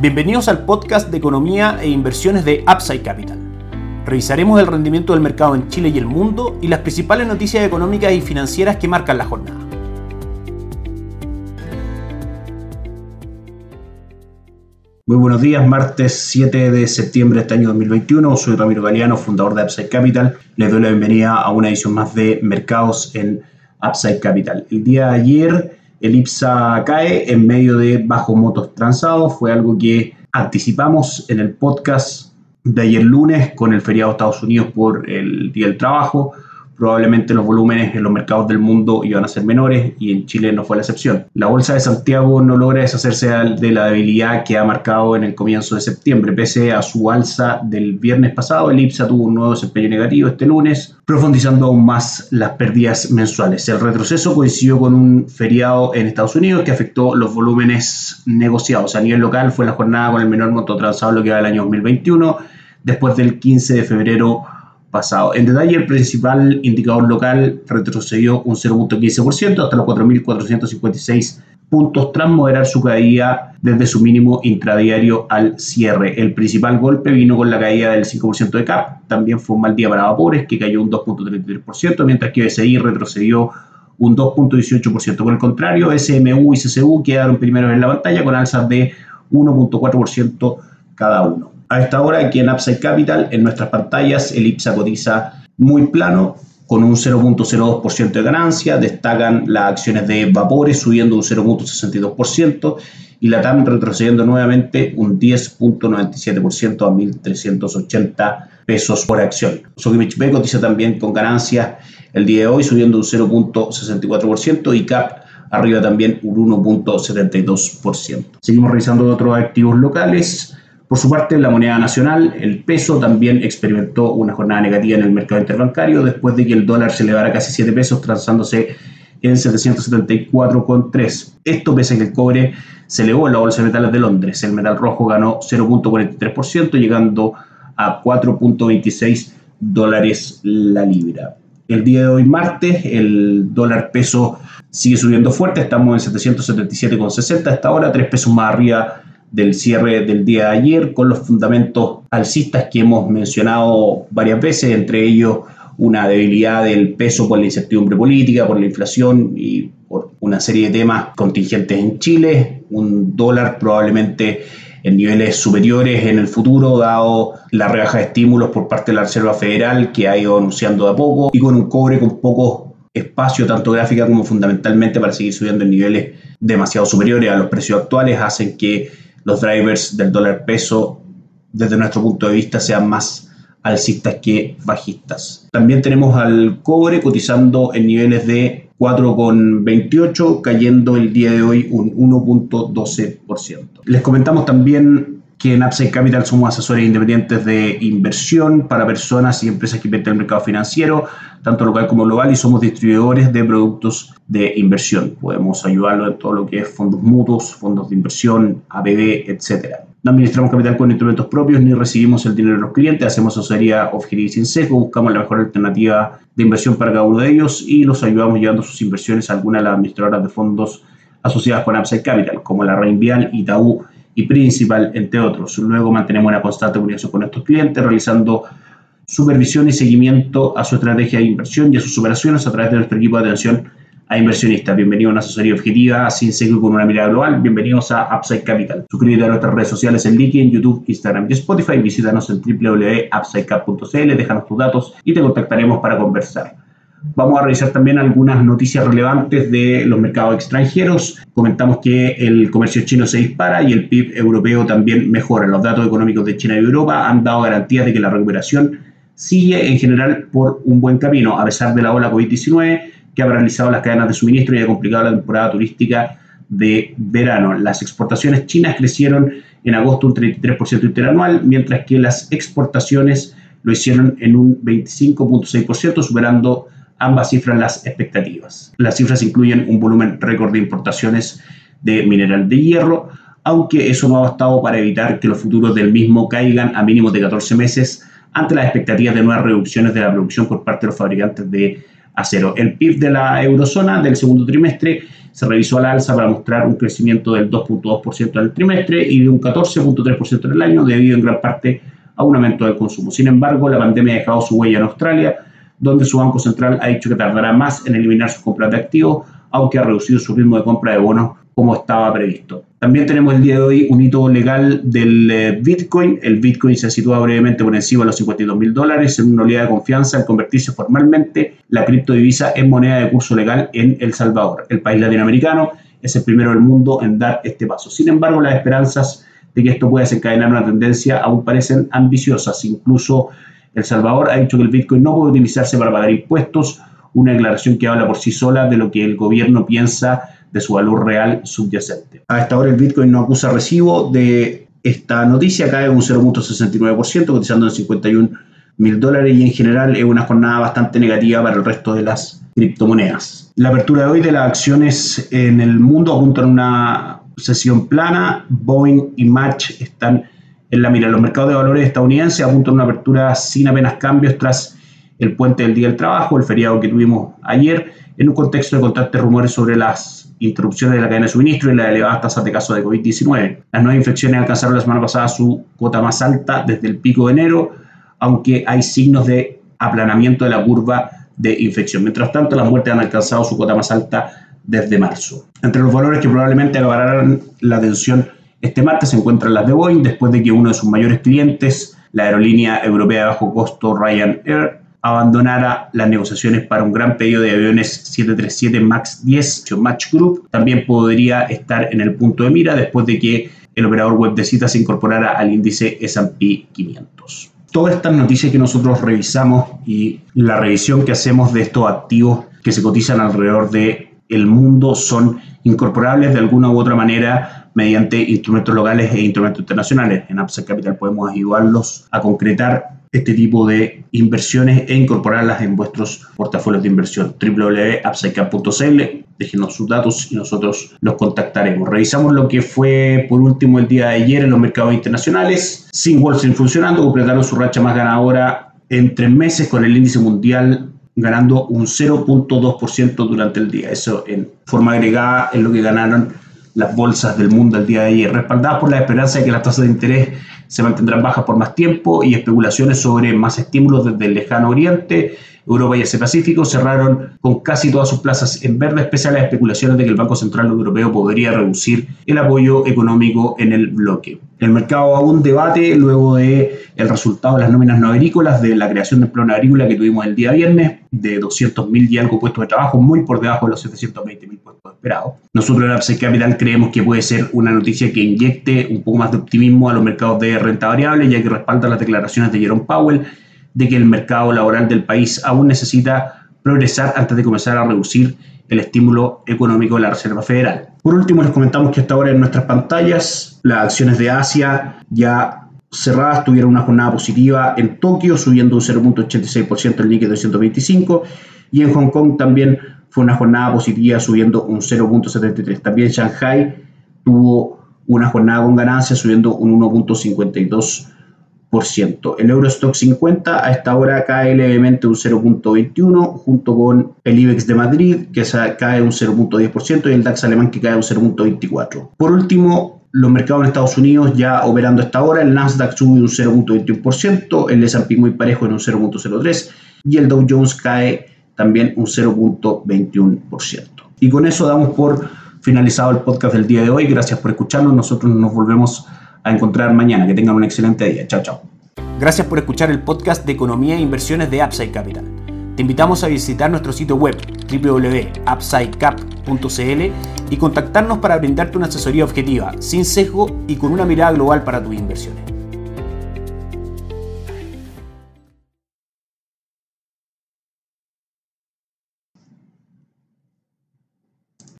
Bienvenidos al podcast de economía e inversiones de Upside Capital. Revisaremos el rendimiento del mercado en Chile y el mundo y las principales noticias económicas y financieras que marcan la jornada. Muy buenos días, martes 7 de septiembre de este año 2021. Soy Ramiro Galeano, fundador de Upside Capital. Les doy la bienvenida a una edición más de Mercados en Upside Capital. El día de ayer el IPSA cae en medio de bajos motos transados. Fue algo que anticipamos en el podcast de ayer lunes con el feriado de Estados Unidos por el Día del Trabajo probablemente los volúmenes en los mercados del mundo iban a ser menores y en Chile no fue la excepción. La bolsa de Santiago no logra deshacerse de la debilidad que ha marcado en el comienzo de septiembre. Pese a su alza del viernes pasado, el IPSA tuvo un nuevo desempeño negativo este lunes, profundizando aún más las pérdidas mensuales. El retroceso coincidió con un feriado en Estados Unidos que afectó los volúmenes negociados. A nivel local fue la jornada con el menor monto transado lo que va del año 2021, después del 15 de febrero pasado. En detalle, el principal indicador local retrocedió un 0.15% hasta los 4.456 puntos tras moderar su caída desde su mínimo intradiario al cierre. El principal golpe vino con la caída del 5% de CAP, también fue un mal día para Vapores, que cayó un 2.33%, mientras que BCI retrocedió un 2.18%. Por el contrario, SMU y CCU quedaron primeros en la pantalla con alzas de 1.4% cada uno. A esta hora aquí en Upside Capital, en nuestras pantallas, el IPSA cotiza muy plano, con un 0.02% de ganancia, destacan las acciones de Vapores subiendo un 0.62% y la TAM retrocediendo nuevamente un 10.97% a 1.380 pesos por acción. Sokimich B cotiza también con ganancias el día de hoy subiendo un 0.64% y CAP arriba también un 1.72%. Seguimos revisando otros activos locales. Por su parte, la moneda nacional, el peso, también experimentó una jornada negativa en el mercado interbancario después de que el dólar se elevara casi 7 pesos, transándose en 774,3. Esto pese a que el cobre se elevó en la bolsa de metales de Londres. El metal rojo ganó 0.43%, llegando a 4.26 dólares la libra. El día de hoy, martes, el dólar peso sigue subiendo fuerte, estamos en 777,60 hasta ahora, 3 pesos más arriba del cierre del día de ayer con los fundamentos alcistas que hemos mencionado varias veces, entre ellos una debilidad del peso por la incertidumbre política, por la inflación y por una serie de temas contingentes en Chile, un dólar probablemente en niveles superiores en el futuro, dado la rebaja de estímulos por parte de la Reserva Federal que ha ido anunciando de a poco y con un cobre con poco espacio, tanto gráfica como fundamentalmente, para seguir subiendo en niveles demasiado superiores a los precios actuales, hacen que los drivers del dólar peso, desde nuestro punto de vista, sean más alcistas que bajistas. También tenemos al cobre cotizando en niveles de 4,28, cayendo el día de hoy un 1.12%. Les comentamos también que en Upside Capital somos asesores independientes de inversión para personas y empresas que invierten en el mercado financiero, tanto local como global, y somos distribuidores de productos de inversión. Podemos ayudarlo en todo lo que es fondos mutuos, fondos de inversión, ABB, etc. No administramos capital con instrumentos propios ni recibimos el dinero de los clientes, hacemos asesoría off-grid sin seco, buscamos la mejor alternativa de inversión para cada uno de ellos y los ayudamos llevando sus inversiones a algunas de las administradoras de fondos asociadas con Upside Capital, como la Reinvial, Itaú, y principal, entre otros. Luego mantenemos una constante comunicación con nuestros clientes, realizando supervisión y seguimiento a su estrategia de inversión y a sus operaciones a través de nuestro equipo de atención a inversionistas. Bienvenidos a una asesoría objetiva, sin seguir con una mirada global. Bienvenidos a Upside Capital. Suscríbete a nuestras redes sociales en LinkedIn, YouTube, Instagram y Spotify. Visítanos en www.upsidecap.cl, déjanos tus datos y te contactaremos para conversar. Vamos a revisar también algunas noticias relevantes de los mercados extranjeros. Comentamos que el comercio chino se dispara y el PIB europeo también mejora. Los datos económicos de China y Europa han dado garantías de que la recuperación sigue en general por un buen camino, a pesar de la ola COVID-19 que ha paralizado las cadenas de suministro y ha complicado la temporada turística de verano. Las exportaciones chinas crecieron en agosto un 33% interanual, mientras que las exportaciones lo hicieron en un 25.6%, superando ambas cifras las expectativas. Las cifras incluyen un volumen récord de importaciones de mineral de hierro, aunque eso no ha bastado para evitar que los futuros del mismo caigan a mínimos de 14 meses ante las expectativas de nuevas reducciones de la producción por parte de los fabricantes de a cero. El PIB de la eurozona del segundo trimestre se revisó al alza para mostrar un crecimiento del 2.2% en trimestre y de un 14.3% en el año, debido en gran parte a un aumento del consumo. Sin embargo, la pandemia ha dejado su huella en Australia, donde su Banco Central ha dicho que tardará más en eliminar sus compras de activos, aunque ha reducido su ritmo de compra de bonos como estaba previsto. También tenemos el día de hoy un hito legal del eh, Bitcoin. El Bitcoin se sitúa brevemente por encima de los 52 mil dólares en una oleada de confianza al convertirse formalmente la criptodivisa en moneda de curso legal en El Salvador. El país latinoamericano es el primero del mundo en dar este paso. Sin embargo, las esperanzas de que esto pueda desencadenar una tendencia aún parecen ambiciosas. Incluso El Salvador ha dicho que el Bitcoin no puede utilizarse para pagar impuestos, una declaración que habla por sí sola de lo que el gobierno piensa de su valor real subyacente. A esta hora el Bitcoin no acusa recibo de esta noticia, cae un 0.69%, cotizando en 51 mil dólares y en general es una jornada bastante negativa para el resto de las criptomonedas. La apertura de hoy de las acciones en el mundo apunta a una sesión plana. Boeing y Match están en la mira. Los mercados de valores estadounidenses apuntan a una apertura sin apenas cambios tras el puente del Día del Trabajo, el feriado que tuvimos ayer, en un contexto de constantes rumores sobre las interrupciones de la cadena de suministro y las elevadas tasas de casos de COVID-19. Las nuevas infecciones alcanzaron la semana pasada su cuota más alta desde el pico de enero, aunque hay signos de aplanamiento de la curva de infección. Mientras tanto, las muertes han alcanzado su cuota más alta desde marzo. Entre los valores que probablemente acabarán la atención este martes se encuentran las de Boeing, después de que uno de sus mayores clientes, la aerolínea europea de bajo costo Ryanair, abandonara las negociaciones para un gran pedido de aviones 737 MAX 10. Match Group también podría estar en el punto de mira después de que el operador web de citas se incorporara al índice S&P 500. Todas estas noticias que nosotros revisamos y la revisión que hacemos de estos activos que se cotizan alrededor de el mundo son incorporables de alguna u otra manera mediante instrumentos locales e instrumentos internacionales. En Upside Capital podemos ayudarlos a concretar este tipo de inversiones e incorporarlas en vuestros portafolios de inversión. www.upsidecap.cl Déjenos sus datos y nosotros los contactaremos. Revisamos lo que fue por último el día de ayer en los mercados internacionales. Sin Wall Street funcionando, completaron su racha más ganadora en tres meses con el índice mundial ganando un 0.2% durante el día. Eso en forma agregada es lo que ganaron las bolsas del mundo el día de ayer, respaldadas por la esperanza de que las tasas de interés se mantendrán bajas por más tiempo y especulaciones sobre más estímulos desde el lejano oriente. Europa y Asia Pacífico cerraron con casi todas sus plazas en verde, pese a las especulaciones de que el Banco Central Europeo podría reducir el apoyo económico en el bloque. El mercado aún debate luego de el resultado de las nóminas no agrícolas de la creación de empleo agrícola que tuvimos el día viernes, de 200.000 y algo puestos de trabajo, muy por debajo de los 720.000 puestos esperados. Nosotros en Upside Capital creemos que puede ser una noticia que inyecte un poco más de optimismo a los mercados de renta variable, ya que respalda las declaraciones de Jerome Powell de que el mercado laboral del país aún necesita progresar antes de comenzar a reducir el estímulo económico de la Reserva Federal. Por último, les comentamos que hasta ahora en nuestras pantallas las acciones de Asia ya cerradas tuvieron una jornada positiva en Tokio, subiendo un 0.86% el Nikkei 225, y en Hong Kong también fue una jornada positiva, subiendo un 0.73. También Shanghai tuvo una jornada con ganancias, subiendo un 1.52%. El Eurostock 50 a esta hora cae levemente un 0.21 junto con el IBEX de Madrid que cae un 0.10% y el DAX alemán que cae un 0.24. Por último, los mercados en Estados Unidos ya operando a esta hora, el Nasdaq sube un 0.21%, el S&P muy parejo en un 0.03% y el Dow Jones cae también un 0.21%. Y con eso damos por finalizado el podcast del día de hoy. Gracias por escucharnos. Nosotros nos volvemos a encontrar mañana. Que tengan un excelente día. Chao, chao. Gracias por escuchar el podcast de Economía e Inversiones de Upside Capital. Te invitamos a visitar nuestro sitio web www.upsidecap.cl y contactarnos para brindarte una asesoría objetiva, sin sesgo y con una mirada global para tus inversiones.